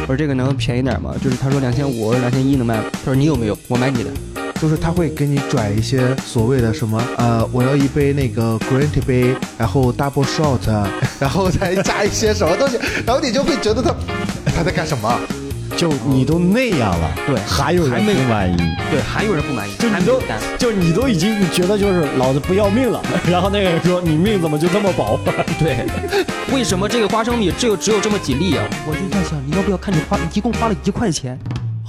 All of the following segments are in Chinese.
我说这个能便宜点吗？就是他说两千五，我说两千一能卖吗？他说你有没有？我买你的。就是他会给你转一些所谓的什么呃，我要一杯那个 green tea 杯，然后 double shot，然后再加一些什么东西，然后你就会觉得他他在干什么？就你都那样了，对还有人不满意，对，还有人不满意，就你都。就你都已经你觉得就是老子不要命了，然后那个人说你命怎么就这么薄？对，为什么这个花生米只有只有这么几粒啊？我就在想，你要不要看你花，你一共花了一块钱？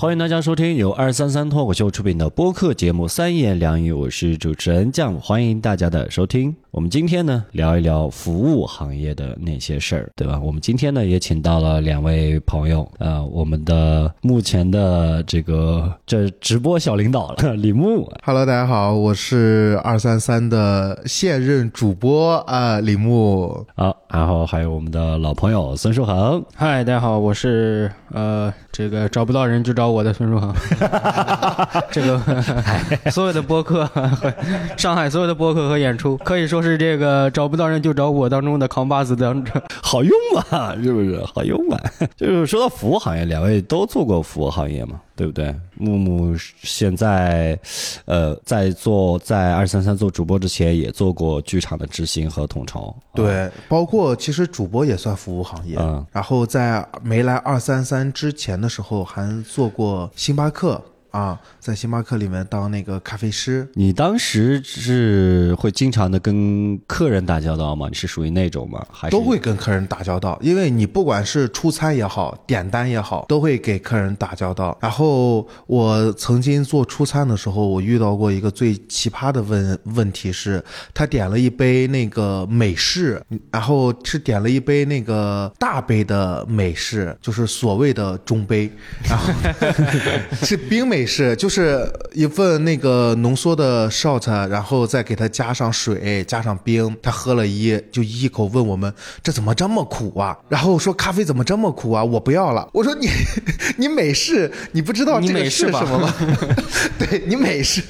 欢迎大家收听由二三三脱口秀出品的播客节目《三言两语》，我是主持人酱，欢迎大家的收听。我们今天呢聊一聊服务行业的那些事儿，对吧？我们今天呢也请到了两位朋友，呃，我们的目前的这个这直播小领导了，李牧。Hello，大家好，我是二三三的现任主播啊、李牧。好，然后还有我们的老朋友孙书恒，嗨，大家好，我是呃这个找不到人就找我的孙书恒。这个所有的播客，和上海所有的播客和演出，可以说是这个找不到人就找我当中的扛把子当中。好用吧？是不是好用吧？就是说到服务行业，两位都做过服务行业嘛，对不对？木木现在，呃，在做在二三三做主播之前，也做过剧场的执行和统筹。对，包括其实主播也算服务行业。嗯然后在没来二三三之前的时候，还做过星巴克啊，在星巴克里面当那个咖啡师。你当时是会经常的跟客人打交道吗？你是属于那种吗？还是都会跟客人打交道，因为你不管是出餐也好，点单也好，都会给客人打交道。然后我曾经做出餐的时候，我遇到过一个最奇葩的问问题是，他点了一杯那个美式，然后是点了一杯那个大杯的美式，就是所谓的中杯，然后 是冰美式，就是一份那个浓缩的 shot，然后再给它加上水，加上冰，他喝了一就一口问我们这怎么这么苦啊？然后说咖啡怎么这么苦啊？我不要了。我说你 你美式，你不知道你这个美式是什么吗？对 你美式。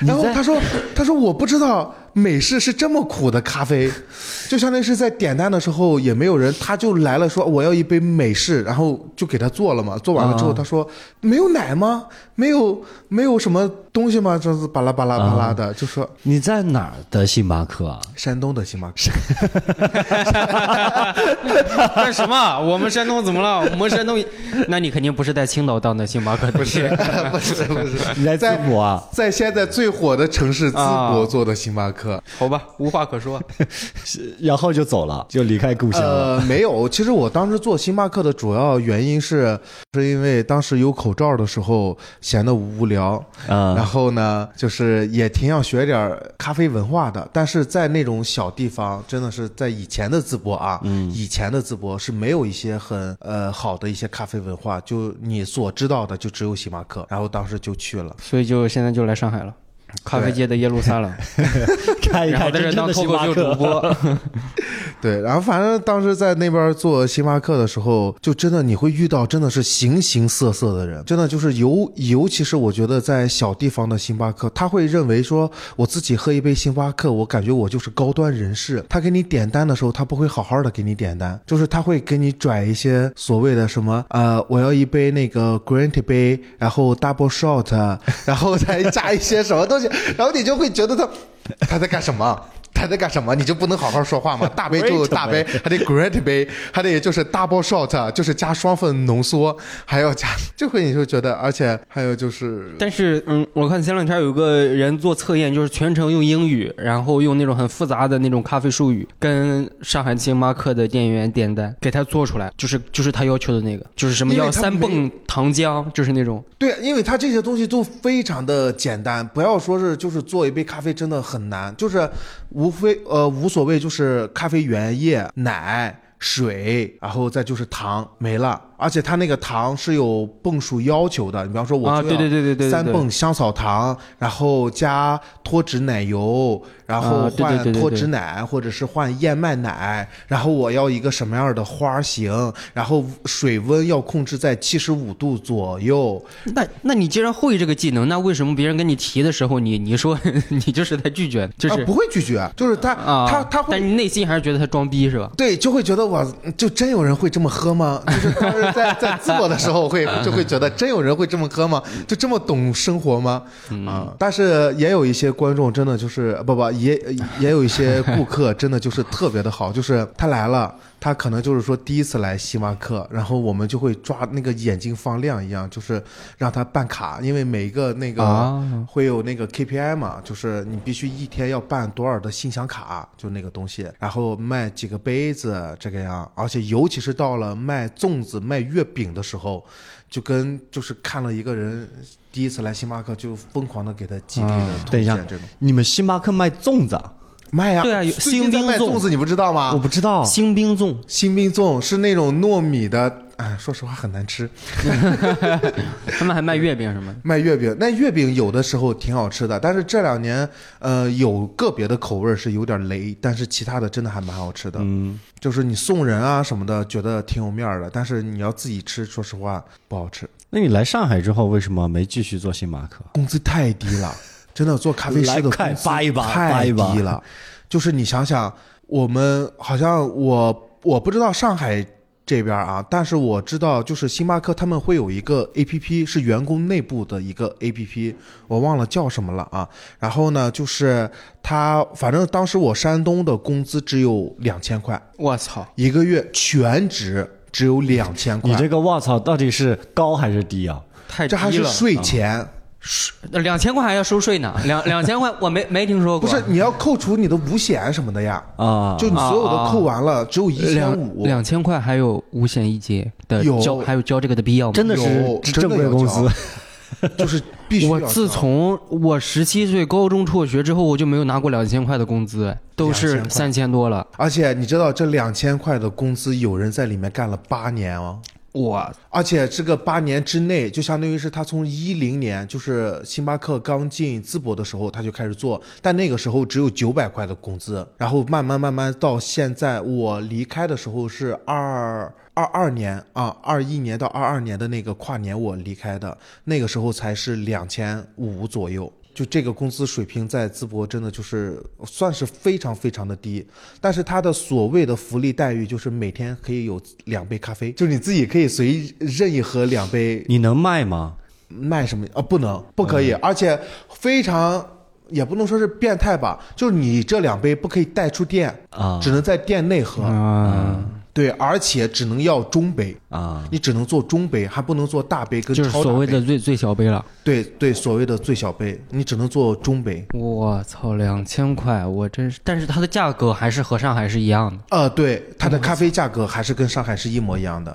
然后他说他说我不知道美式是这么苦的咖啡，就相当于是在点单的时候也没有人，他就来了说我要一杯美式，然后就给他做了嘛。做完了之后啊他说没有奶吗？没有没有什么东西吗？这是巴拉巴拉巴拉的，就说你在哪儿的星巴克啊？山东的星巴克。干什么？我们山东怎么了？我们山东，那你肯定不是在青岛当的星巴克，不是？不是不是，你在淄博啊？在现在最火的城市淄博啊做的星巴克。好吧，无话可说。然后就走了，就离开故乡了。呃，没有，其实我当时做星巴克的主要原因是，是因为当时有口罩的时候闲得无聊，啊然后呢，就是也挺想学点咖啡文化的，但是在那种小地方，真的是在以前的淄博啊，嗯，以前的淄博是没有一些很呃好的一些咖啡文化，就你所知道的就只有星巴克，然后当时就去了。所以就现在就来上海了，咖啡界的耶路撒冷，看一然后在这看真正的当脱口秀星巴克主播。对，然后反正当时在那边做星巴克的时候，就真的你会遇到真的是形形色色的人，真的就是尤尤其是我觉得在小地方的星巴克，他会认为说我自己喝一杯星巴克，我感觉我就是高端人士。他给你点单的时候，他不会好好的给你点单，就是他会给你拽一些所谓的什么呃，我要一杯那个 green tea 杯，然后 double shot，然后再加一些什么东然后你就会觉得他他在干什么？他在干什么？你就不能好好说话吗？大杯就大杯，还得 great 杯，还得就是 double shot，就是加双份浓缩，还要加，就会你就觉得，而且还有就是，但是，嗯，我看前两天有个人做测验，就是全程用英语，然后用那种很复杂的那种咖啡术语，跟上海星巴克的店员点单，给他做出来，就是就是他要求的那个，就是什么要三泵糖浆，就是那种。对，因为他这些东西都非常的简单，不要说是就是做一杯咖啡真的很难，就是无非呃无所谓，就是咖啡原液、奶、水，然后再就是糖没了。而且它那个糖是有泵数要求的。你比方说，我对对对对对对，三泵香草糖，然后加脱脂奶油，然后换脱脂奶或者是换燕麦奶，然后我要一个什么样的花型，然后水温要控制在七十五度左右。那那你既然会这个技能，那为什么别人跟你提的时候，你 你说你就是在拒绝，就是啊，不会拒绝，就是他、啊，他他会。但你内心还是觉得他装逼是吧？对，就会觉得我就真有人会这么喝吗？就是在在淄博的时候会就会觉得真有人会这么喝吗？就这么懂生活吗？啊！但是也有一些观众真的就是不不也也有一些顾客真的就是特别的好，就是他来了。他可能就是说第一次来星巴克，然后我们就会抓那个眼睛放亮一样，就是让他办卡，因为每一个那个啊会有那个 KPI 嘛，就是你必须一天要办多少的信箱卡，就那个东西，然后卖几个杯子这个样，而且尤其是到了卖粽子、卖月饼的时候，就跟就是看了一个人第一次来星巴克就疯狂的给他集体的啊推等一下荐这种你们星巴克卖粽子啊？卖呀，对啊新兵粽粽子，你不知道吗？我不知道。新兵粽，新兵粽是那种糯米的，哎，说实话很难吃。他们还卖月饼什么。卖月饼，那月饼有的时候挺好吃的，但是这两年，呃，有个别的口味是有点雷，但是其他的真的还蛮好吃的。嗯，就是你送人啊什么的，觉得挺有面儿的，但是你要自己吃，说实话不好吃，那你来上海之后，为什么没继续做星巴克？工资太低了，真的做咖啡师的来快工资太低了。就是你想想，我们好像我我不知道上海这边啊，但是我知道就是星巴克他们会有一个 A P P 是员工内部的一个 A P P，我忘了叫什么了啊。然后呢，就是他反正当时我山东的工资只有两千块我操！一个月，全职只有两千块，你这个我操到底是高还是低啊？太低这还是，税前。两千块还要收税呢，两两千块我没没听说过。不是你要扣除你的五险什么的呀，啊，就你所有的扣完了，只有一千五。两千块还有五险一金的有交，还有交这个的必要吗？真的有是正规公司。就是必须 要我自从我十七岁高中辍学之后，我就没有拿过两千块的工资，哎都是三千多了。而且你知道这两千块的工资，有人在里面干了八年哦。我而且这个八年之内，就相当于是他从一零年，就是星巴克刚进淄博的时候，他就开始做，但那个时候只有九百块的工资，然后慢慢慢慢到现在，我离开的时候是二二二年啊，二一年到二二年的那个跨年我离开的，那个时候才是两千五左右。就这个工资水平在淄博真的就是算是非常非常的低，但是它的所谓的福利待遇就是每天可以有两杯咖啡，就是你自己可以随意任意喝两杯，你能卖吗？卖什么啊？不能，不可以，而且非常也不能说是变态吧，就是你这两杯不可以带出店啊只能在店内喝，啊，对，而且只能要中杯。啊，你只能做中杯，还不能做大杯跟就是超大杯所谓的最最小杯了。对对所谓的最小杯，你只能做中杯。我操，两千块，我真是，但是它的价格还是和上海是一样的。呃，对，它的咖啡价格还是跟上海是一模一样的。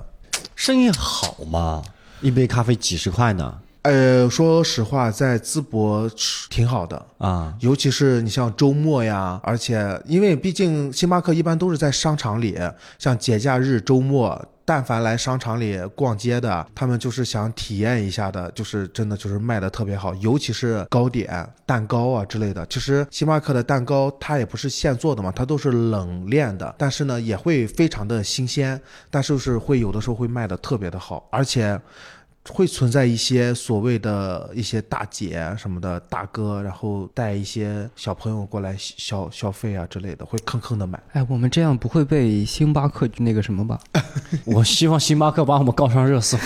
生意好吗，一杯咖啡几十块呢。呃，说实话，在淄博挺好的，啊，尤其是你像周末呀，而且因为毕竟星巴克一般都是在商场里，像节假日、周末，但凡来商场里逛街的，他们就是想体验一下的，就是真的就是卖的特别好，尤其是糕点、蛋糕啊之类的。其实星巴克的蛋糕它也不是现做的嘛，它都是冷链的，但是呢也会非常的新鲜，但是是会有的时候会卖的特别的好，而且。会存在一些所谓的一些大姐什么的大哥，然后带一些小朋友过来消消费啊之类的，会坑坑的买。哎，我们这样不会被星巴克那个什么吧？我希望星巴克把我们告上热搜。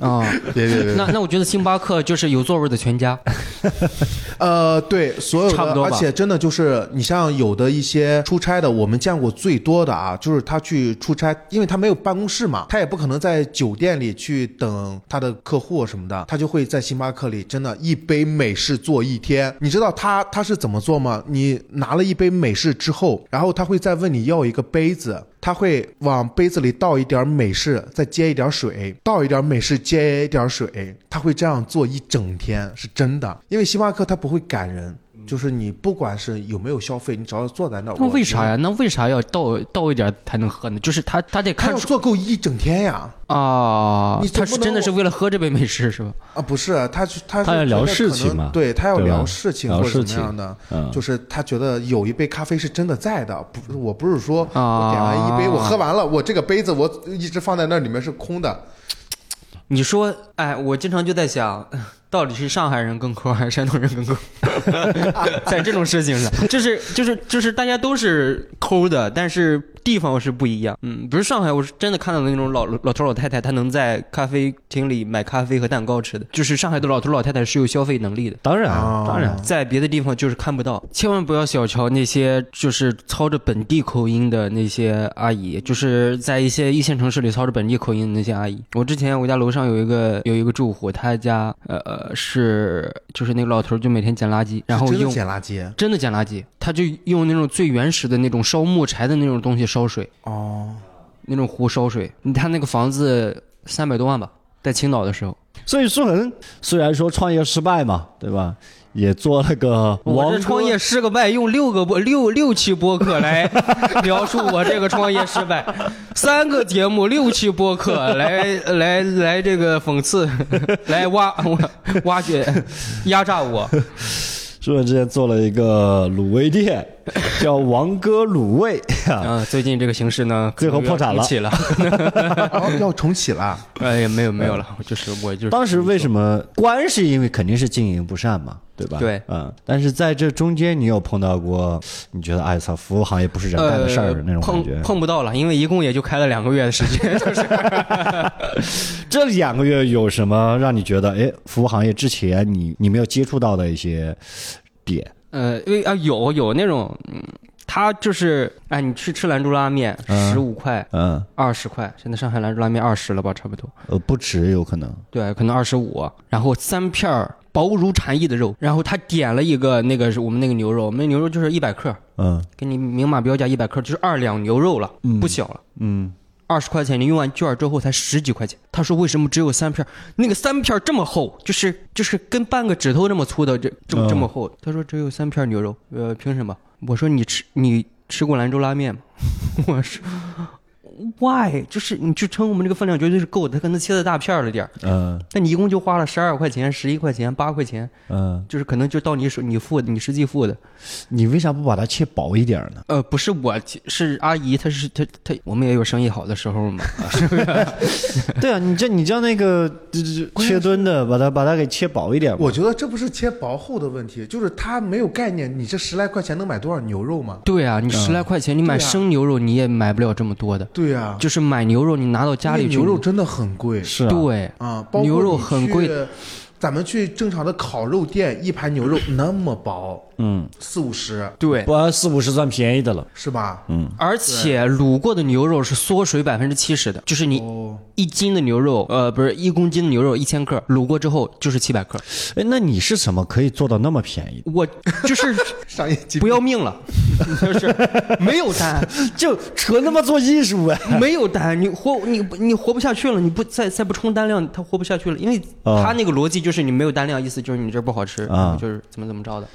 啊，别别别那那我觉得星巴克就是有座位的全家。呃，对，所有的，差不多而且真的就是你像有的一些出差的，我们见过最多的啊，就是他去出差，因为他没有办公室嘛，他也不可能在酒店里去等他的客户什么的，他就会在星巴克里真的一杯美式坐一天。你知道他他是怎么做吗？你拿了一杯美式之后，然后他会再问你要一个杯子。他会往杯子里倒一点美式，再接一点水，倒一点美式，接一点水，他会这样做一整天，是真的。因为星巴克他不会赶人，就是你不管是有没有消费，你只要坐在那儿，那为啥呀？那为啥要倒倒一点才能喝呢？就是他他得看他要看出做够一整天呀！啊他是真的是为了喝这杯美式是吧？啊，不是，他是他他要聊事情嘛对他要聊事情或者怎么样的，嗯就是他觉得有一杯咖啡是真的在的，不，我不是说啊我点完一杯，我喝完了，我这个杯子我一直放在那里面是空的，你说，哎，我经常就在想，到底是上海人更抠还是山东人更抠？在这种事情上，就是就是就是大家都是抠的，但是地方是不一样。嗯，不是上海，我是真的看到那种老老头老太太，他能在咖啡厅里买咖啡和蛋糕吃的，就是上海的老头老太太是有消费能力的。当然哦当然，在别的地方就是看不到，千万不要小瞧那些就是操着本地口音的那些阿姨，就是在一些一线城市里操着本地口音的那些阿姨。我之前我家楼上有一个有一个住户，他家呃呃是就是那个老头就每天捡垃圾，然后是真的用捡垃圾真的捡垃圾，他就用那种最原始的那种烧木柴的那种东西烧水，哦，那种壶烧水。他那个房子三百多万吧，在青岛的时候。所以舒恒虽然说创业失败嘛，对吧？也做了个王我这创业失个败，用六个播六六期播客来 描述我这个创业失败，三个节目六期播客来来来这个讽刺，来挖挖掘压榨我。舒恒之前做了一个卤味店，叫王哥卤味。啊，啊，最近这个形势呢，最后破产了。起了。哦要重启了，哎呀，没有没有了，就是我就是当时为什么关是因为肯定是经营不善嘛，对吧？对嗯，但是在这中间你有碰到过，你觉得哎操，服务行业不是人干的事儿、呃那种感觉碰？碰不到了，因为一共也就开了两个月的时间，就是 这两个月有什么让你觉得哎，服务行业之前你你没有接触到的一些点？呃，因为啊有有那种，嗯，他就是哎，你去吃兰州拉面，嗯十五块、嗯，二十块，现在上海兰州拉面二十了吧，差不多，呃，不止有可能。对，可能二十五，然后三片儿薄如蝉翼的肉，然后他点了一个那个是我们那个牛肉，我们那牛肉就是一百克，嗯给你明码标价一百克，就是二两牛肉了，不小了。嗯，二十块钱，你用完券之后才十几块钱。他说为什么只有三片？那个三片这么厚，就是就是跟半个指头这么粗的这这么嗯这么厚。他说只有三片牛肉，呃，凭什么？我说你吃你吃过兰州拉面吗？我说 why？就是你去称我们这个分量绝对是够的，他可能切的大片儿了点儿，嗯但你一共就花了十二块钱、十一块钱、八块钱，嗯，就是可能就到你手你付的，你实际付的。你为啥不把它切薄一点呢？呃，不是我，是阿姨，她是她她，我们也有生意好的时候嘛。对啊，你这你叫那个切墩的，把它把它给切薄一点。我觉得这不是切薄厚的问题，就是他没有概念，你这十来块钱能买多少牛肉吗？对啊，你十来块钱，你买生牛肉你也买不了这么多的。对呀、就是买牛肉，你拿到家里去，牛肉真的很贵。是啊，对，啊，包括牛肉很贵。去。咱们去正常的烤肉店，一盘牛肉那么薄，嗯，四五十对，不四五十算便宜的了。是吧？嗯，而且卤过的牛肉是缩水百分之七十的，就是你哦，一斤的牛肉，呃，不是一公斤的牛肉一千克，卤过之后就是七百克。哎，那你是怎么可以做到那么便宜？我就是 商业机不要命了，就是没有单，就扯那么做艺术啊！没有单，你活你你活不下去了，你不再再不冲单量，他活不下去了，因为啊他那个逻辑就是你没有单量，意思就是你这不好吃，啊就是怎么怎么着的。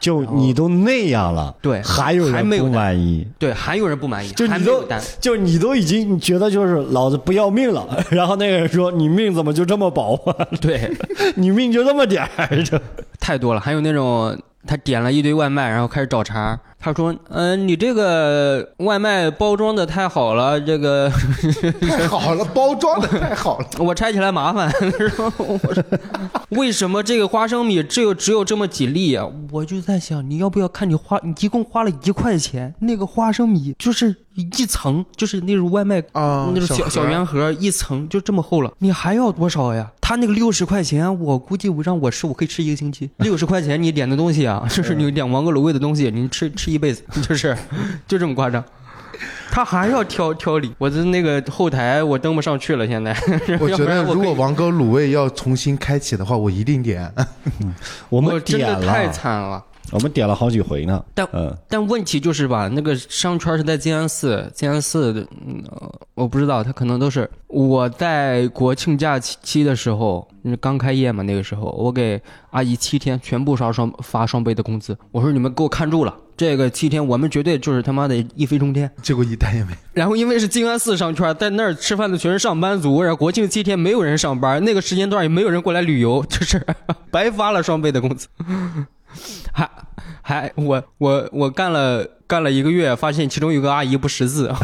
就你都那样了，对还有人不满意。对，还有人不满意，就你都。就你都已经你觉得就是老子不要命了，然后那个人说你命怎么就这么薄啊？对，你命就这么点儿，这太多了。还有那种他点了一堆外卖，然后开始找茬。他说：“嗯、你这个外卖包装的太好了，这个 太好了，包装的太好了。我拆起来麻烦。”我说：“为什么这个花生米只有只有这么几粒啊？”我就在想，你要不要看你花，你一共花了一块钱，那个花生米就是一层，就是那种外卖啊那种小小圆盒一层就这么厚了，你还要多少呀？他那个六十块钱，我估计我让我吃，我可以吃一个星期。六十块钱你点的东西啊，就是你点王哥卤味的东西，你吃吃一辈子，就是就这么夸张。他还要挑挑理，我的那个后台我登不上去了，现在。我要觉得如不然我可以果王哥卤味要重新开启的话，我一定点。我们真点了太，惨了，我们点了好几回呢。但嗯但问题就是吧，那个商圈是在静安寺，静安寺，嗯，呃我不知道，他可能都是我在国庆假期期的时候，嗯刚开业嘛，那个时候我给阿姨七天全部刷双发双倍的工资，我说你们给我看住了，这个七天我们绝对就是他妈的一飞冲天。结果一单也没。然后因为是静安寺商圈，在那儿吃饭的全是上班族，然后国庆七天没有人上班，那个时间段也没有人过来旅游，就是 白发了双倍的工资。还还我我我干了干了一个月，发现其中有个阿姨不识字，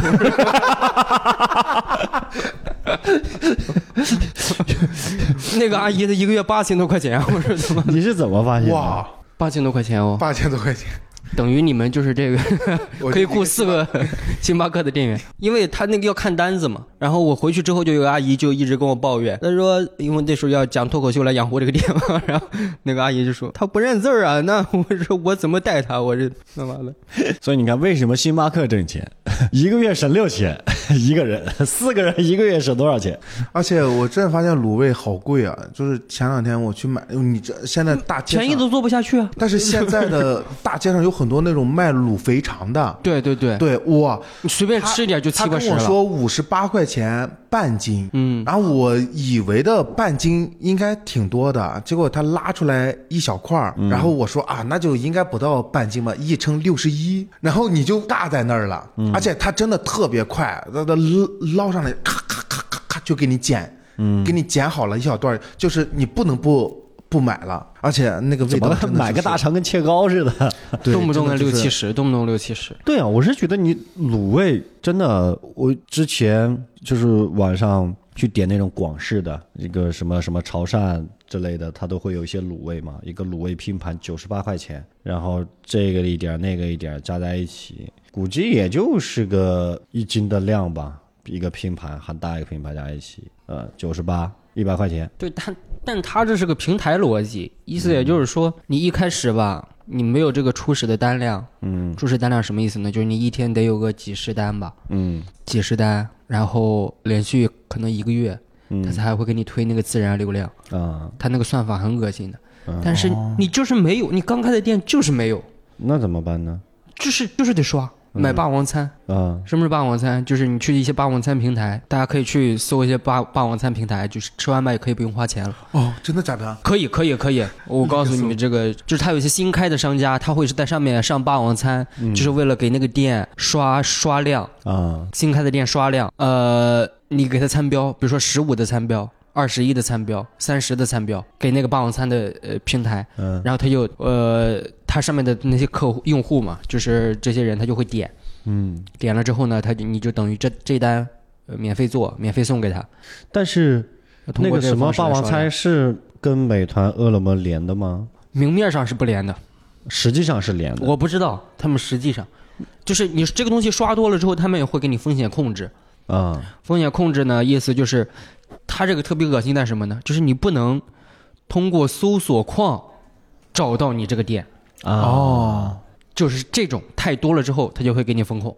那个阿姨的一个月八千多块钱，我说怎么你是怎么发现的？哇，八千多块钱哦，八千多块钱，等于你们就是这个 可以雇四个星巴克的店员，因为他那个要看单子嘛。然后我回去之后，就有个阿姨就一直跟我抱怨，她说因为那时候要讲脱口秀来养活这个店嘛，然后那个阿姨就说她不认字儿啊，那我说我怎么带她？我这那完了，所以你看，为什么星巴克挣钱，一个月省六千一个人，四个人一个月省多少钱？而且我真的发现卤味好贵啊！就是前两天我去买，你这现在大街上，便宜都做不下去啊。但是现在的大街上有很多那种卖卤肥肠的，对对对，对哇，你随便吃一点就七他跟我。说五十八块钱半斤，嗯，然后我以为的半斤应该挺多的，结果他拉出来一小块儿，然后我说啊，那就应该不到半斤吧，一称六十一，然后你就尬在那儿了，而且他真的特别快，他他捞捞上来，咔咔咔咔咔就给你剪，嗯，给你剪好了一小段，就是你不能不不买了，而且那个味道买个大肠跟切糕似的？动不动六七十，动不动六七十。对啊，我是觉得你卤味真的，我之前就是晚上去点那种广式的一个什么什么潮汕之类的，它都会有一些卤味嘛，一个卤味拼盘九十八块钱，然后这个一点儿那个一点儿加在一起，估计也就是个一斤的量吧，一个拼盘很大一个拼盘加在一起，呃，九十八一百块钱，对，但但它这是个平台逻辑，意思也就是说，你一开始吧，你没有这个初始的单量，嗯初始单量什么意思呢？就是你一天得有个几十单吧，嗯几十单，然后连续可能一个月，它嗯才会给你推那个自然流量，啊，它那个算法很恶心的。嗯但是你就是没有，你刚开的店就是没有，那怎么办呢？就是就是得刷。买霸王餐，啊，什么是霸王餐？就是你去一些霸王餐平台，大家可以去搜一些霸霸王餐平台，就是吃外卖也可以不用花钱了。哦，真的假的？可以，可以，可以。我告诉你们，这个就是他有一些新开的商家，他会是在上面上霸王餐，就是为了给那个店刷刷量，啊，新开的店刷量。呃，你给他餐标，比如说十五的餐标。二十一的餐标，三十的餐标，给那个霸王餐的呃平台，嗯然后他就呃，他上面的那些客户用户嘛，就是这些人他就会点，嗯，点了之后呢，他就你就等于这这单呃免费做，免费送给他。但是那个什么霸王餐是跟美团、饿了么连的吗？明面上是不连的，实际上是连的。我不知道他们实际上，就是你这个东西刷多了之后，他们也会给你风险控制。啊，风险控制呢，意思就是，它这个特别恶心在什么呢？就是你不能通过搜索框找到你这个店，啊哦，就是这种太多了之后，它就会给你风控。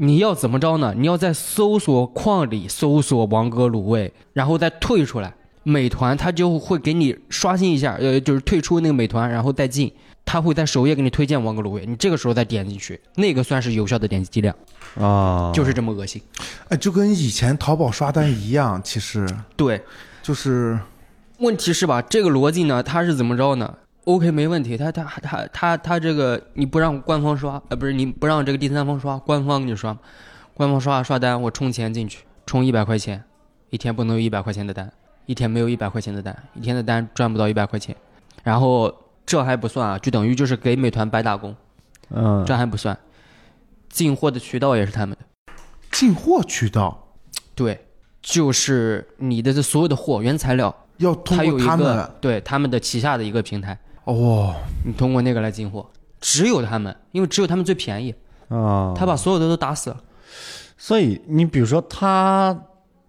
你要怎么着呢？你要在搜索框里搜索王哥卤味，然后再退出来。美团它就会给你刷新一下，呃，就是退出那个美团，然后再进，它会在首页给你推荐王哥卤味，你这个时候再点进去，那个算是有效的点击量，啊，就是这么恶心。哎，就跟以前淘宝刷单一样，其实对，就是问题是吧？这个逻辑呢，它是怎么着呢？OK，没问题。他他他他他这个你不让官方刷，呃，不是你不让这个第三方刷，官方给你刷，官方刷刷单，我充钱进去，充一百块钱，一天不能有一百块钱的单，一天没有一百块钱的单，一天的单赚不到一百块钱。然后这还不算啊，就等于就是给美团白打工，嗯这还不算，进货的渠道也是他们的。进货渠道对，就是你的这所有的货原材料，要通过他们对他们的旗下的一个平台。哦，你通过那个来进货，只有他们，因为只有他们最便宜，啊，他把所有的都打死了。所以你比如说他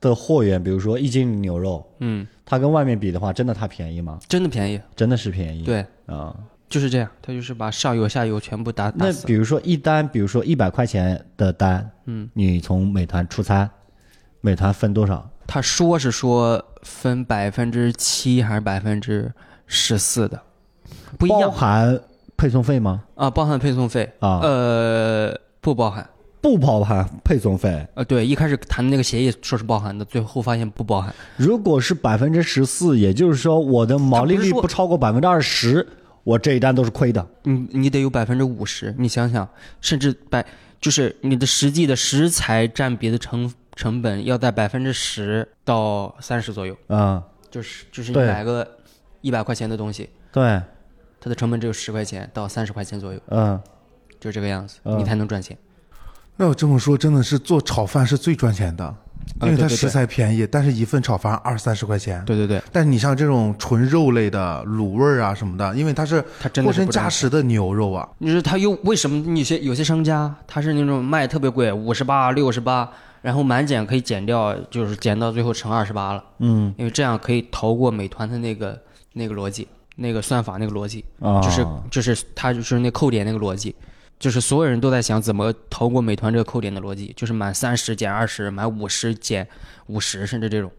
的货源，比如说一斤牛肉，嗯，它跟外面比的话，真的它便宜吗？真的便宜，真的是便宜。对，啊，就是这样，它就是把上游下游全部打打。那比如说一单，比如说一百块钱的单，嗯，你从美团出餐，美团分多少？他说是说分百分之七还是百分之十四的，不一样包样。含配送费吗？啊，包含配送费啊呃，不包含。不包含配送费。呃，对，一开始谈的那个协议说是包含的，最后发现不包含。如果是百分之十四，也就是说我的毛利率不超过百分之二十，我这一单都是亏的。你你得有百分之五十，你想想，甚至百就是你的实际的食材占比的成成本要在百分之十到三十左右，嗯，就是就是你买个一百块钱的东西，对，它的成本只有十块钱到三十块钱左右，嗯，就这个样子，嗯你才能赚钱。那我这么说，真的是做炒饭是最赚钱的，因为它食材便宜，但是一份炒饭二三十块钱。对对对，但是你像这种纯肉类的卤味儿啊什么的，因为它是它真货真的不赚钱。价实的牛肉啊，你说他又为什么有些有些商家他是那种卖特别贵，五十八、六十八，然后满减可以减掉，就是减到最后乘二十八了。嗯因为这样可以逃过美团的那个那个逻辑，那个算法那个逻辑，啊，就是就是它就是那扣点那个逻辑，就是所有人都在想怎么逃过美团这个扣点的逻辑，就是满三十减二十，满五十减五十，甚至这种，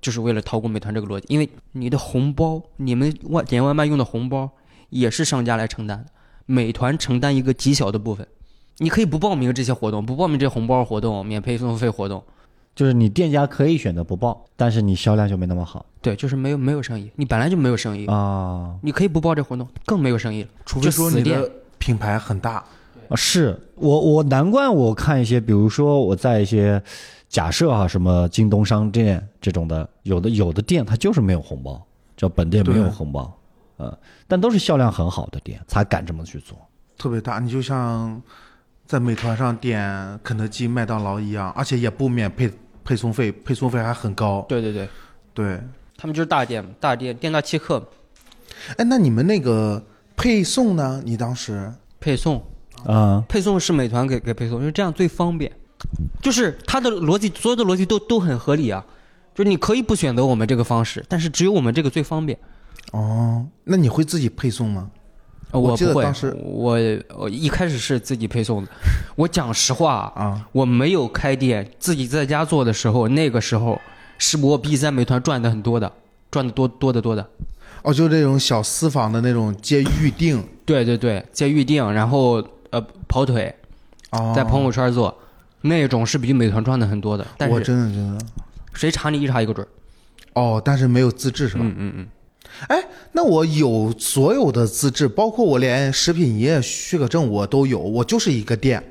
就是为了逃过美团这个逻辑。因为你的红包，你们外点外卖用的红包也是商家来承担的，美团承担一个极小的部分。你可以不报名这些活动，不报名这些红包活动、免配送费活动，就是你店家可以选择不报，但是你销量就没那么好对，就是没有没有生意，你本来就没有生意，啊。你可以不报这活动，更没有生意了。除非说你的品牌很大。啊，是我我难怪我看一些，比如说我在一些假设啊，什么京东商店这种的，有的有的店它就是没有红包，叫本店没有红包，呃，但都是销量很好的店才敢这么去做。特别大，你就像在美团上点肯德基、麦当劳一样，而且也不免配配送费，配送费还很高。对对对，对，他们就是大店，大店店大欺客，哎，那你们那个配送呢？你当时？配送啊、配送是美团给给配送，因为这样最方便。就是它的逻辑，所有的逻辑都都很合理啊。就是你可以不选择我们这个方式，但是只有我们这个最方便。哦，那你会自己配送吗？呃我记得不会，当时我我一开始是自己配送的。我讲实话啊，我没有开店，自己在家做的时候，那个时候是我比在美团赚的很多的，赚的多多的多的。哦，就这种小私房的那种接预定对对对，接预定，然后呃跑腿，哦，在朋友圈做，那种是比美团赚的很多的。但我是真的真的谁查你一查一个准儿。哦，但是没有资质是吧？嗯嗯嗯。哎，那我有所有的资质，包括我连食品营业许可证我都有，我就是一个店，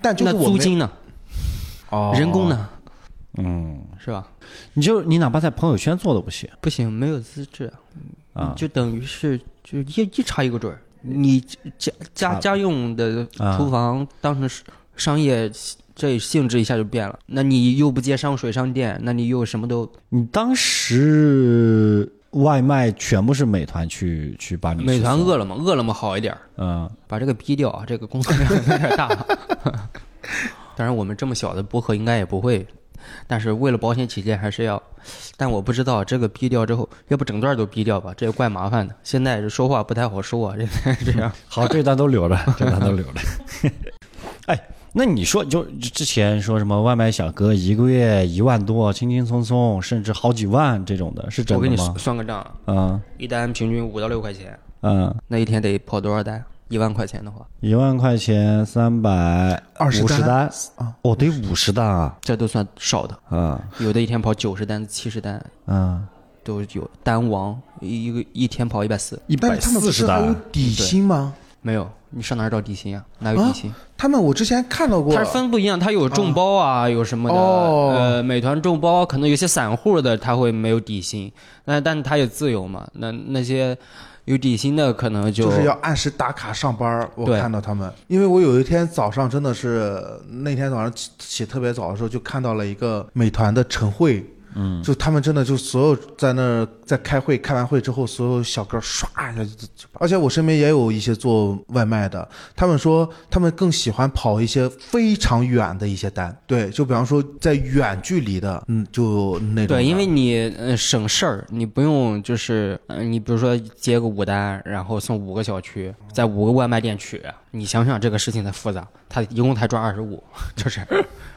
但就是那我没租金呢？哦人工呢？嗯，是吧？你就你哪怕在朋友圈做都不行不行，没有资质啊就等于是就一一查一个准儿。你家家啊家用的啊厨房当成是商业，这性质一下就变了。那你又不接商水商店，那你又什么都你当时外卖全部是美团去去把你美团、饿了么，饿了么好一点儿，嗯把这个逼掉啊，这个工作量有点大。当然，我们这么小的博客应该也不会，但是为了保险起见，还是要。但我不知道这个逼掉之后，要不整段都逼掉吧，这也怪麻烦的。现在这说话不太好说啊，这这样。好，这段都留着，这段都留着。哎，那你说，就之前说什么外卖小哥一个月一万多，轻轻松松，甚至好几万这种的，是真我给你的吗？算个账，嗯一单平均五到六块钱，嗯，那一天得跑多少单？一万块钱的话，一万块钱三百二十五十单哦，得五十单啊，这都算少的。啊有的一天跑九十单、七十单嗯，都有，单王一个一天跑一百四，一百他们四十单，底薪吗？没有，你上哪儿找底薪啊？哪有底薪？他们我之前看到过，它是分不一样，它有众包啊，有什么的。哦呃，美团众包可能有些散户的他会没有底薪，那但他也自由嘛。那那些有底薪的可能就就是要按时打卡上班儿。我看到他们，因为我有一天早上真的是那天早上起起特别早的时候，就看到了一个美团的晨会。嗯，就他们真的就所有在那儿在开会，开完会之后，所有小哥唰一下就就，而且我身边也有一些做外卖的，他们说他们更喜欢跑一些非常远的一些单，对，就比方说在远距离的，嗯，就那种对，因为你呃省事儿，你不用就是呃你比如说接个五单，然后送五个小区，在五个外卖店取，你想想这个事情的复杂，他一共才赚二十五，就是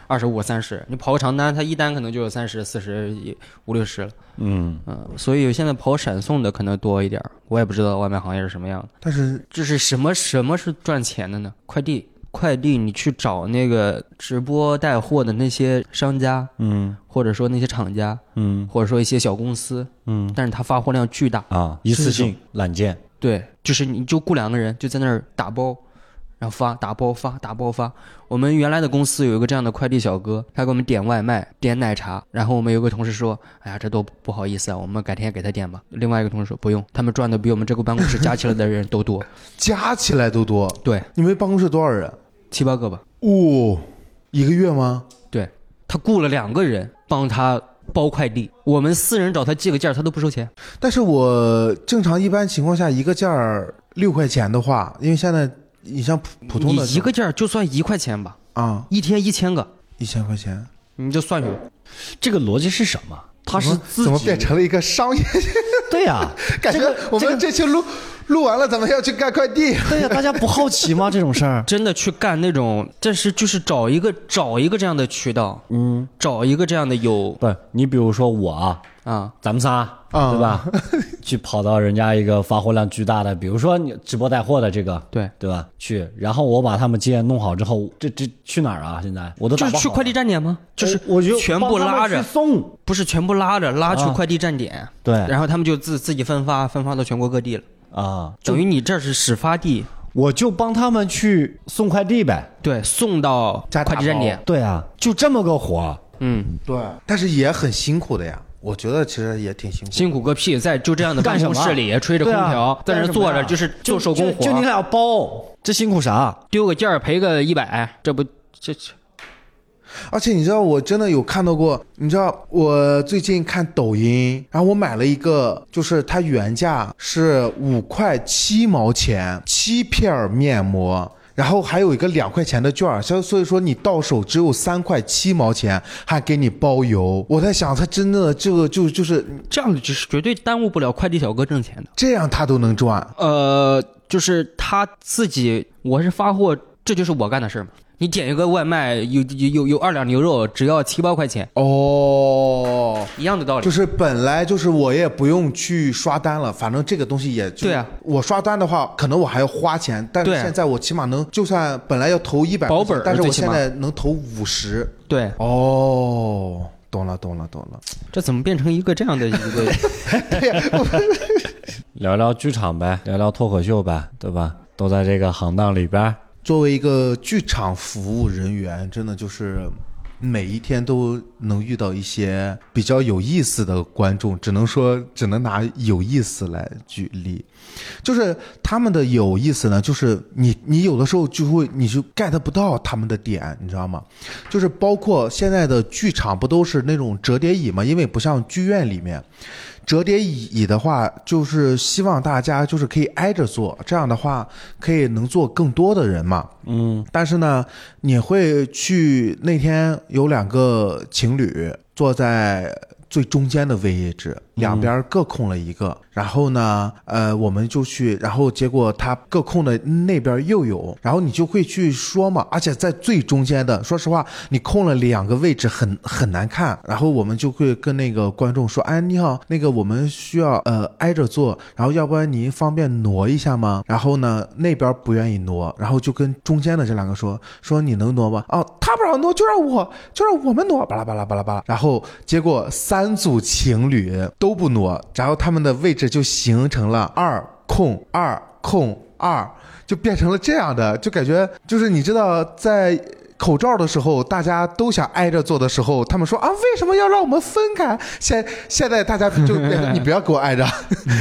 二十五、三十，你跑个长单，他一单可能就有三十、四十、五六十了。嗯，嗯，所以现在跑闪送的可能多一点儿，我也不知道外卖行业是什么样的。但是这是什么什么是赚钱的呢？快递，快递，你去找那个直播带货的那些商家，嗯或者说那些厂家，嗯或者说一些小公司，嗯但是它发货量巨大。啊，一次性揽件，对，就是你就雇两个人就在那儿打包，然后发打包发打包发。我们原来的公司有一个这样的快递小哥，他给我们点外卖、点奶茶，然后我们有个同事说：“哎呀，这都不好意思啊，我们改天给他点吧。”另外一个同事说：“不用，他们赚的比我们这个办公室加起来的人都多。加起来都多。”对，你们办公室多少人？七八个吧。哦，一个月吗？对他雇了两个人帮他包快递，我们私人找他寄个件儿，他都不收钱。但是我正常一般情况下一个件儿六块钱的话，因为现在你像普普通的你一个件儿就算一块钱吧，啊一天一千个，一千块钱，你就算去。这个逻辑是什么？他是怎么自己怎么变成了一个商业？对呀、感觉我们这期录录完了，咱们要去干快递。对呀、大家不好奇吗？这种事儿，真的去干那种，这是就是找一个找一个这样的渠道，嗯，找一个这样的有不，你比如说我啊，啊，咱们仨，啊对吧？去跑到人家一个发货量巨大的，比如说你直播带货的这个，对，对吧？去，然后我把他们件弄好之后，这这去哪儿啊？现在我都就是去快递站点吗？就是我全部拉着，送，不是全部拉着拉去啊快递站点，对然后他们就自自己分发，分发到全国各地了，啊，等于你这是始发地，我就帮他们去送快递呗。对，送到加快递站点，对啊，就这么个活，嗯，对，但是也很辛苦的呀。我觉得其实也挺辛苦。辛苦个屁，在就这样的办公室里吹着空调，在那儿坐着就是做手工就就你，俩包，这辛苦啥？丢个件儿赔个一百，这不这这而且你知道，我真的有看到过。你知道，我最近看抖音，然后我买了一个，就是它原价是五块七毛钱七片面膜。然后还有一个两块钱的券儿，所以所以说你到手只有三块七毛钱，还给你包邮。我在想，他真的这个就就是这样子是绝对耽误不了快递小哥挣钱的。这样他都能赚。呃，就是他自己，我是发货，这就是我干的事儿嘛。你点一个外卖，有有有有二两牛肉，只要七八块钱，哦，一样的道理。就是本来就是我也不用去刷单了，反正这个东西也对啊。我刷单的话，可能我还要花钱，但是现在我起码能，就算本来要投一百保本但是我现在能投五十。对，哦，懂了，懂了，懂了。这怎么变成一个这样的一个？聊聊剧场呗，聊聊脱口秀呗，对吧？都在这个行当里边儿。作为一个剧场服务人员，真的就是每一天都能遇到一些比较有意思的观众，只能说只能拿有意思来举例。就是他们的有意思呢，就是你你有的时候就会你就 get 不到他们的点，你知道吗？就是包括现在的剧场不都是那种折叠椅吗？因为不像剧院里面。折叠椅的话，就是希望大家就是可以挨着坐，这样的话可以能坐更多的人嘛。嗯，但是呢，你会去那天有两个情侣坐在最中间的位置，两边各空了一个。然后呢，呃，我们就去，然后结果他各空的那边又有，然后你就会去说嘛。而且在最中间的，说实话，你空了两个位置很很难看。然后我们就会跟那个观众说：“哎，你好，那个我们需要呃挨着坐，然后要不然您方便挪一下吗？”然后呢，那边不愿意挪，然后就跟中间的这两个说：“说你能挪吗？”哦，他不让挪，就让我就让我们挪，巴拉巴拉巴拉巴拉。然后结果三组情侣都不挪，然后他们的位置就形成了二空二空二，就变成了这样的，就感觉就是你知道在。口罩的时候，大家都想挨着坐的时候，他们说啊，为什么要让我们分开？现 现在大家就你不要给我挨着，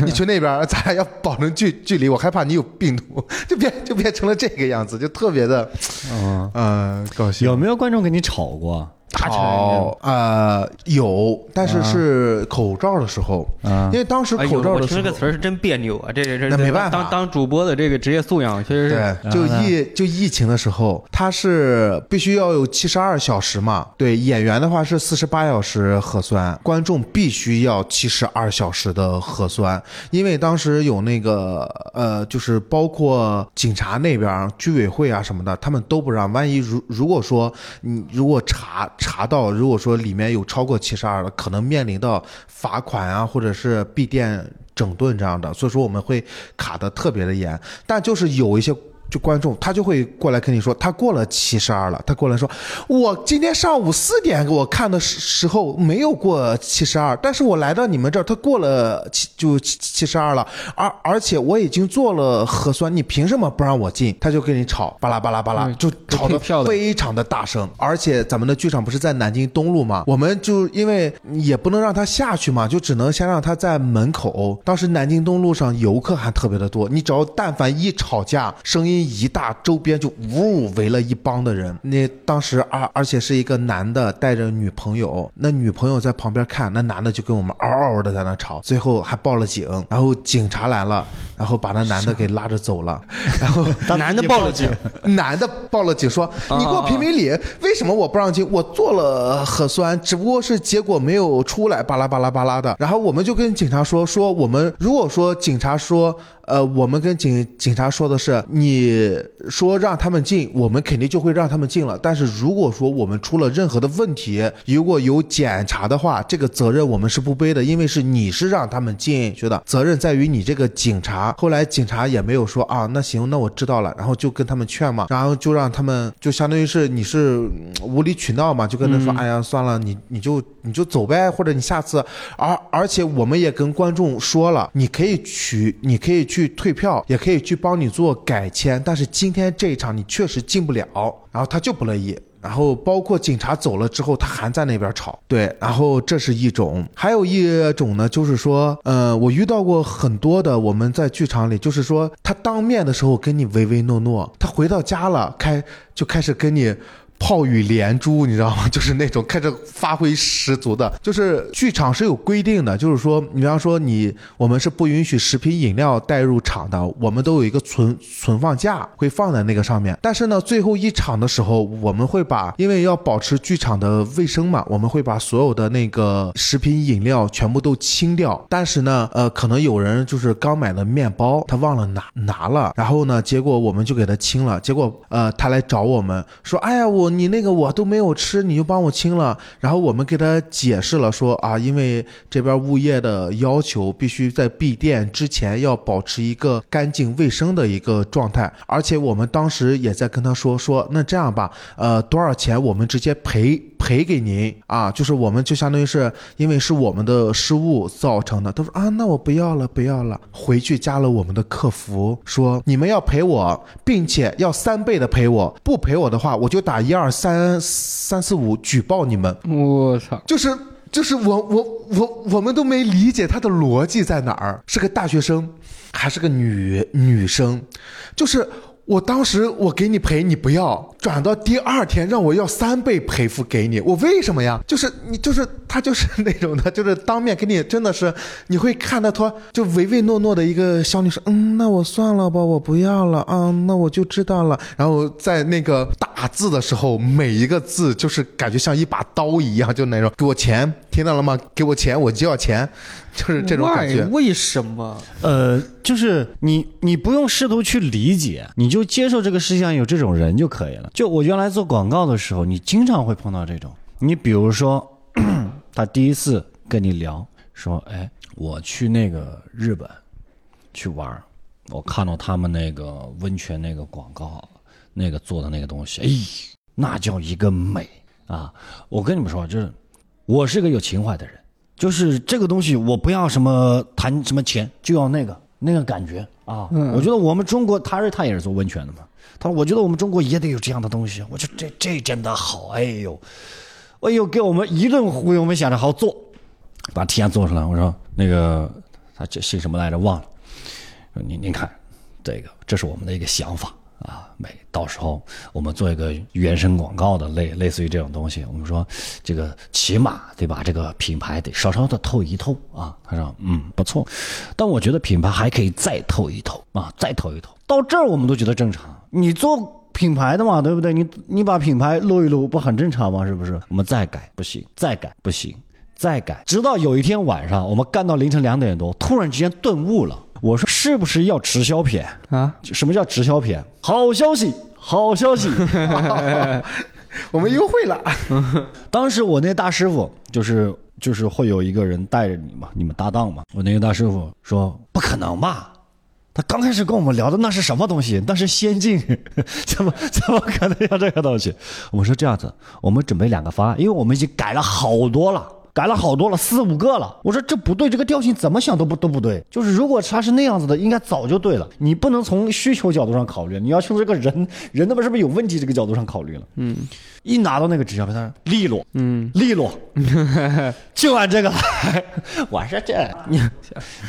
你去那边，咱俩要保证距距离，我害怕你有病毒，就变就变成了这个样子，就特别的，嗯，嗯，高兴。有没有观众跟你吵过？打起来吵呃有，但是是口罩的时候，啊因为当时口罩的时候我听这个。词儿是真别扭啊！这这这，那没办法当当主播的这个职业素养确实是对，就疫就疫情的时候，他是必须要有七十二小时嘛。对，演员的话是四十八小时核酸，观众必须要七十二小时的核酸，因为当时有那个呃，就是包括警察那边、居委会啊什么的，他们都不让。万一如如果说你如果查查到，如果说里面有超过七十二的，可能面临到罚款啊，或者是闭店整顿这样的，所以说我们会卡的特别的严。但就是有一些就观众，他就会过来跟你说，他过了七十二了，他过来说，我今天上午四点我看的时时候没有过七十二，但是我来到你们这儿，他过了七就七七十二了，而而且我已经做了核酸，你凭什么不让我进？他就跟你吵，巴拉巴拉巴拉，嗯就吵得非常的大声，而且咱们的剧场不是在南京东路嘛，我们就因为也不能让他下去嘛，就只能先让他在门口。当时南京东路上游客还特别的多，你只要但凡一吵架，声音一大，周边就呜围了一帮的人。那当时啊而且是一个男的带着女朋友，那女朋友在旁边看，那男的就跟我们嗷嗷的在那吵，最后还报了警，然后警察来了，然后把那男的给拉着走了，然后男的报了警，男的报了警说：“你给我评评理，为什么我不让进？我做了核酸，只不过是结果没有出来，巴拉巴拉巴拉的。”然后我们就跟警察说：“说我们如果说警察说，呃，我们跟警警察说的是，你说让他们进，我们肯定就会让他们进了。但是如果说我们出了任何的问题，如果有检查的话，这个责任我们是不背的，因为是你是让他们进去的，责任在于你这个警察。后来警察也没有说啊，那行，那我知道了，然后就跟他们劝嘛，然后就让他们就相当于是你是嗯无理取闹嘛，就跟他说，哎呀，算了，你你就你就走呗，或者你下次，而而且我们也跟观众说了，你可以取，你可以去退票，也可以去帮你做改签，但是今天这一场你确实进不了，然后他就不乐意。然后包括警察走了之后，他还在那边吵。对，然后这是一种，还有一种呢，就是说，呃，我遇到过很多的，我们在剧场里，就是说他当面的时候跟你唯唯诺诺，他回到家了，开就开始跟你。炮雨连珠，你知道吗？就是那种开始发挥十足的，就是剧场是有规定的，就是说，你比方说你我们是不允许食品饮料带入场的，我们都有一个存存放架会放在那个上面。但是呢，最后一场的时候，我们会把，因为要保持剧场的卫生嘛，我们会把所有的那个食品饮料全部都清掉。但是呢，呃，可能有人就是刚买的面包，他忘了拿拿了，然后呢，结果我们就给他清了。结果呃，他来找我们说，哎呀，我你那个我都没有吃，你就帮我清了。然后我们给他解释了说啊，因为这边物业的要求，必须在闭店之前要保持一个干净卫生的一个状态。而且我们当时也在跟他说说，那这样吧，呃，多少钱我们直接赔赔给您啊，就是我们就相当于是因为是我们的失误造成的。他说啊，那我不要了，不要了，回去加了我们的客服，说你们要赔我，并且要三倍的赔我，不赔我的话，我就打一二三三四五举报你们。我操！就是就是我我我我们都没理解他的逻辑在哪儿，是个大学生，还是个女女生，就是。我当时我给你赔你不要，转到第二天让我要三倍赔付给你，我为什么呀？就是你就是他就是那种的，就是当面给你真的是你会看到他就唯唯诺诺的一个小女生，嗯，那我算了吧，我不要了啊，那我就知道了。然后在那个打字的时候，每一个字就是感觉像一把刀一样，就那种给我钱，听到了吗？给我钱，我就要钱，就是这种感觉。为什么？呃，就是你，你不用试图去理解，你就接受这个世界上有这种人就可以了。就我原来做广告的时候，你经常会碰到这种。你比如说，他第一次跟你聊，说：“哎，我去那个日本去玩，我看到他们那个温泉那个广告，那个做的那个东西，哎，那叫一个美啊！我跟你们说，就是我是个有情怀的人。”就是这个东西，我不要什么谈什么钱，就要那个那个感觉啊！我觉得我们中国，他是他也是做温泉的嘛，他说我觉得我们中国也得有这样的东西，我觉得这这真的好，哎呦，哎呦，给我们一顿忽悠，我们想着好做，把提案做出来。我说那个他这姓什么来着？忘了。你您您看，这个这是我们的一个想法啊，美，到时候我们做一个原生广告的类类似于这种东西，我们说这个起码得把？这个品牌得稍稍的透一透啊。他说嗯不错，但我觉得品牌还可以再透一透啊，再透一透。到这儿我们都觉得正常，你做品牌的嘛，对不对？你你把品牌露一露不很正常吗？是不是？我们再改不行，再改不行，再改，直到有一天晚上我们干到凌晨两点多，突然之间顿悟了。我说是不是要直销片？啊，什么叫直销片？好消息，好消息！我们优惠了。当时我那大师傅就是就是会有一个人带着你嘛，你们搭档嘛。我那个大师傅说不可能吧？他刚开始跟我们聊的那是什么东西？那是先进，怎么怎么可能要这个东西？我说这样子，我们准备两个方案，因为我们已经改了好多了。改了好多了，四五个了。我说这不对，这个调性怎么想都不都不对。就是如果他是那样子的，应该早就对了。你不能从需求角度上考虑，你要从这个人人他妈是不是有问题这个角度上考虑了。嗯，一拿到那个直销片，利落，嗯，利落，就按这个来。我说这，你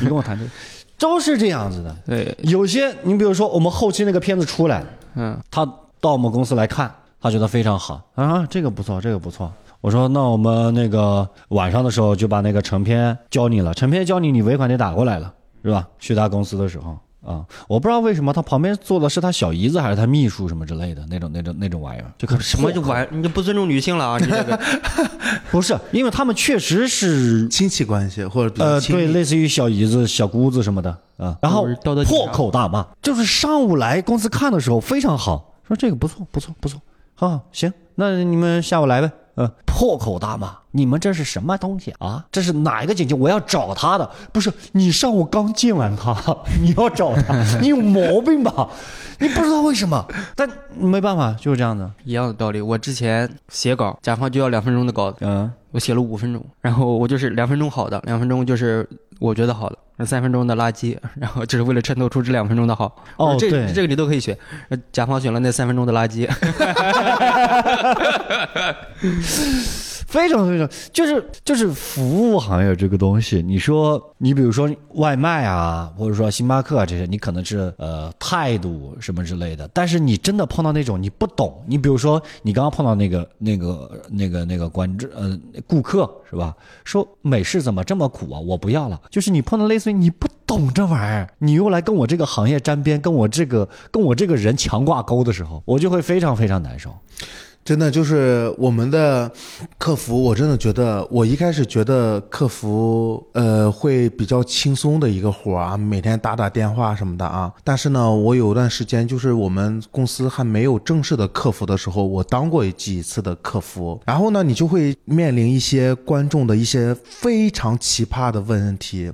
你跟我谈这个，都是这样子的。对，有些你比如说我们后期那个片子出来，嗯，他到我们公司来看，他觉得非常好啊，这个不错，这个不错。我说那我们那个晚上的时候就把那个成片交你了，成片交你，你尾款得打过来了，是吧？去他公司的时候。啊，我不知道为什么他旁边坐的是他小姨子还是他秘书什么之类的那种那种那种玩意儿，就可什么就玩，你就不尊重女性了啊！你这个。不是，因为他们确实是亲戚关系或者呃，对，类似于小姨子、小姑子什么的啊，然后破口大骂，就是上午来公司看的时候非常好，说这个不错，不错，不错，好好行，那你们下午来呗。呃，破口大骂，你们这是什么东西啊？这是哪一个姐姐？我要找她的，不是你上午刚见完她，你要找她，你有毛病吧？你不知道为什么，但没办法，就是这样的。一样的道理。我之前写稿，甲方就要两分钟的稿子，嗯，我写了五分钟，然后我就是两分钟好的，两分钟就是我觉得好的，那三分钟的垃圾，然后就是为了衬托出这两分钟的好。哦这对这个你都可以选。呃甲方选了那三分钟的垃圾，非常非常，就是就是服务行业这个东西，你说你比如说外卖啊，或者说星巴克啊这些，你可能是呃态度什么之类的，但是你真的碰到那种你不懂，你比如说你刚刚碰到那个 那个那个那个观众呃顾客是吧？说美式怎么这么苦啊？我不要了。就是你碰到类似于你不懂这玩意儿，你又来跟我这个行业沾边，跟我这个跟我这个人强挂钩的时候，我就会非常非常难受。真的就是我们的客服，我真的觉得，我一开始觉得客服呃会比较轻松的一个活儿啊，每天打打电话什么的啊。但是呢，我有段时间就是我们公司还没有正式的客服的时候，我当过几次的客服，然后呢，你就会面临一些观众的一些非常奇葩的问题。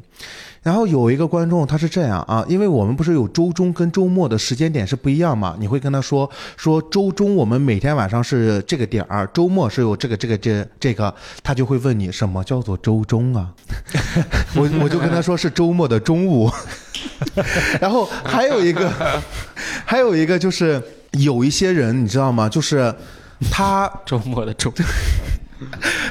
然后有一个观众他是这样啊，因为我们不是有周中跟周末的时间点是不一样嘛，你会跟他说说周中我们每天晚上是这个点儿，周末是有这个这个这这个，他就会问你什么叫做周中啊？我我就跟他说是周末的中午。然后还有一个，还有一个就是有一些人你知道吗？就是他 周末的周，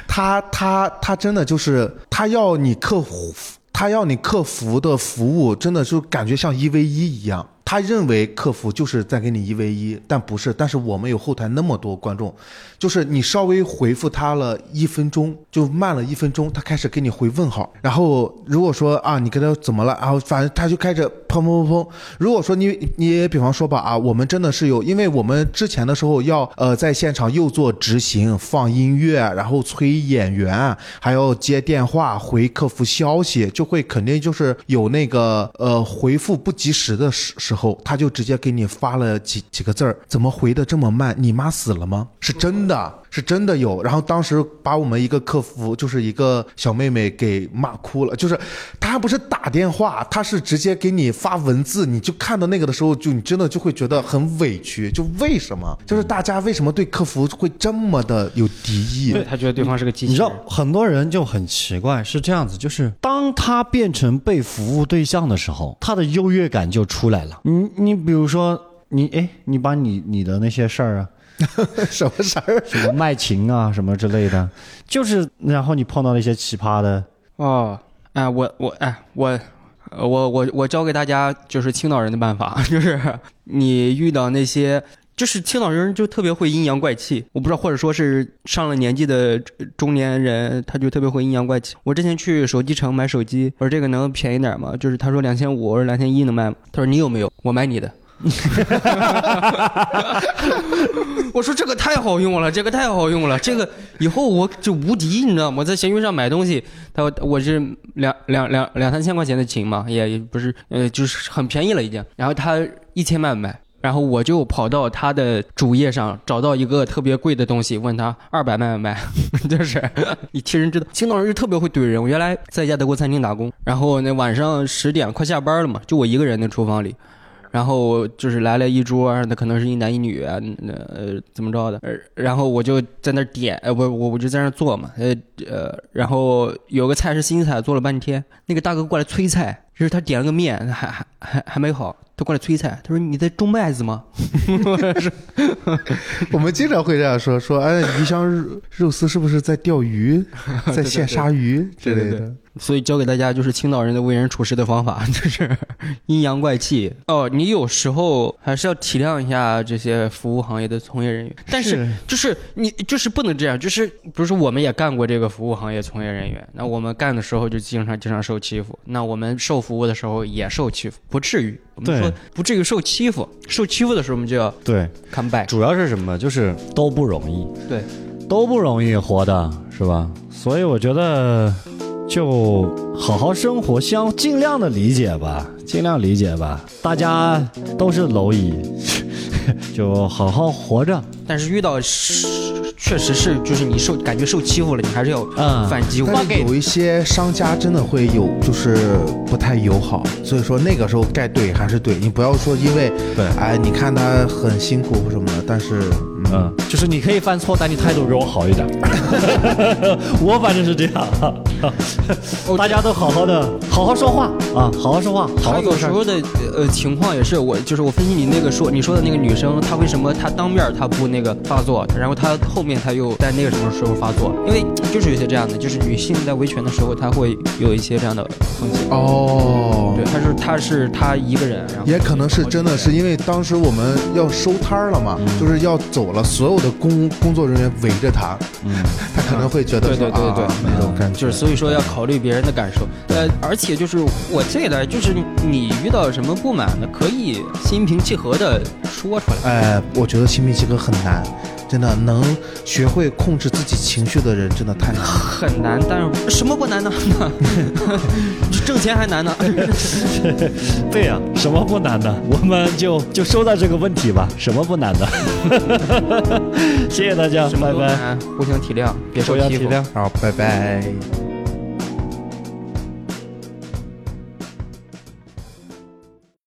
他他他真的就是他要你克服，他要你客服的服务，真的就感觉像一 v 一一样。他认为客服就是在给你一 v 一，但不是。但是我们有后台那么多观众，就是你稍微回复他了一分钟，就慢了一分钟，他开始给你回问号。然后如果说啊，你跟他怎么了，然后反正他就开始砰砰砰砰。如果说你你比方说吧啊，我们真的是有，因为我们之前的时候要呃在现场又做执行、放音乐，然后催演员，还要接电话、回客服消息，就会肯定就是有那个呃回复不及时的时时候，他就直接给你发了几几个字儿，怎么回的这么慢？你妈死了吗？是真的，是真的有。然后当时把我们一个客服，就是一个小妹妹给骂哭了，就是她不是打电话，她是直接给你发文字，你就看到那个的时候，就你真的就会觉得很委屈。就为什么？就是大家为什么对客服会这么的有敌意？对他觉得对方是个机器人。你知道很多人就很奇怪，是这样子，就是当他变成被服务对象的时候，他的优越感就出来了。你你比如说你哎，你把你你的那些事儿啊，什么事儿？什么卖琴啊什么之类的，就是然后你碰到一些奇葩的，哦，哎，我我哎我呃我我我教给大家就是青岛人的办法，就是你遇到那些。就是青岛人就特别会阴阳怪气，我不知道，或者说是上了年纪的呃中年人，他就特别会阴阳怪气。我之前去手机城买手机，我说这个能便宜点吗？就是他说两千五，我说两千一能卖吗？他说你有没有？我买你的。我说这个太好用了，这个太好用了，这个以后我就无敌，你知道吗？在闲鱼上买东西，他我是两两两两三千块钱的琴嘛，也也不是，呃，就是很便宜了已经。然后他一千卖不卖？然后我就跑到他的主页上找到一个特别贵的东西，问他二百卖不卖？就是你其实知道，青岛人就特别会怼人。我原来在一家德国餐厅打工，然后那晚上十点快下班了嘛，就我一个人在厨房里。然后就是来了一桌，那可能是一男一女啊，那呃怎么着的，呃，然后我就在那儿点，呃，我我我就在那儿做嘛，呃呃，然后有个菜是新菜，做了半天，那个大哥过来催菜，就是他点了个面，还还还还没好，他过来催菜，他说你在种麦子吗？我们经常会这样说，说哎，鱼香肉肉丝是不是在钓鱼，在现杀鱼之类的？所以教给大家就是青岛人的为人处事的方法，就是阴阳怪气。哦，你有时候还是要体谅一下这些服务行业的从业人员，但是是就是你就是不能这样，就是比如说我们也干过这个服务行业从业人员，那我们干的时候就经常经常受欺负，那我们受服务的时候也受欺负，不至于，我们说不至于受欺负，受欺负的时候我们就要对，come back。主要是什么？就是都不容易，对，都不容易活的，是吧？所以我觉得就好好生活，相尽量的理解吧，尽量理解吧。大家都是蝼蚁，就好好活着。但是遇到是确实是就是你受感觉受欺负了，你还是要嗯反击。但是有一些商家真的会有，就是不太友好，所以说那个时候该怼还是怼，你不要说因为，对哎，你看他很辛苦或什么的，但是，嗯，嗯，就是你可以犯错，但你态度比我好一点。我反正是这样，大家都好好的，好好说话啊，好好说话，好他好做事。有时候的呃情况也是我，就是我分析你那个说你说的那个女生，她为什么她当面她不那个发作，然后她后面她又在那个什么时候发作？因为就是有些这样的，就是女性在维权的时候，她会有一些这样的风险。哦对，，她是她是她一个人，然后也可能是真的是因为当时我们要收摊儿了嘛，就是要走了，所有的工工作人员围着他，嗯，他可能会觉得对说对对。对啊那种感觉，就是所以说要考虑别人的感受，呃，而且就是我这一代，就是你遇到什么不满的，可以心平气和的说出来。哎，我觉得心平气和很难，真的能学会控制自己情绪的人真的太难了。很难，但是什么不难呢？挣钱还难呢。对呀、什么不难呢？我们就就说到这个问题吧，什么不难的？谢谢大家，拜拜。互相体谅，别受欺负。互相体谅。好，拜拜。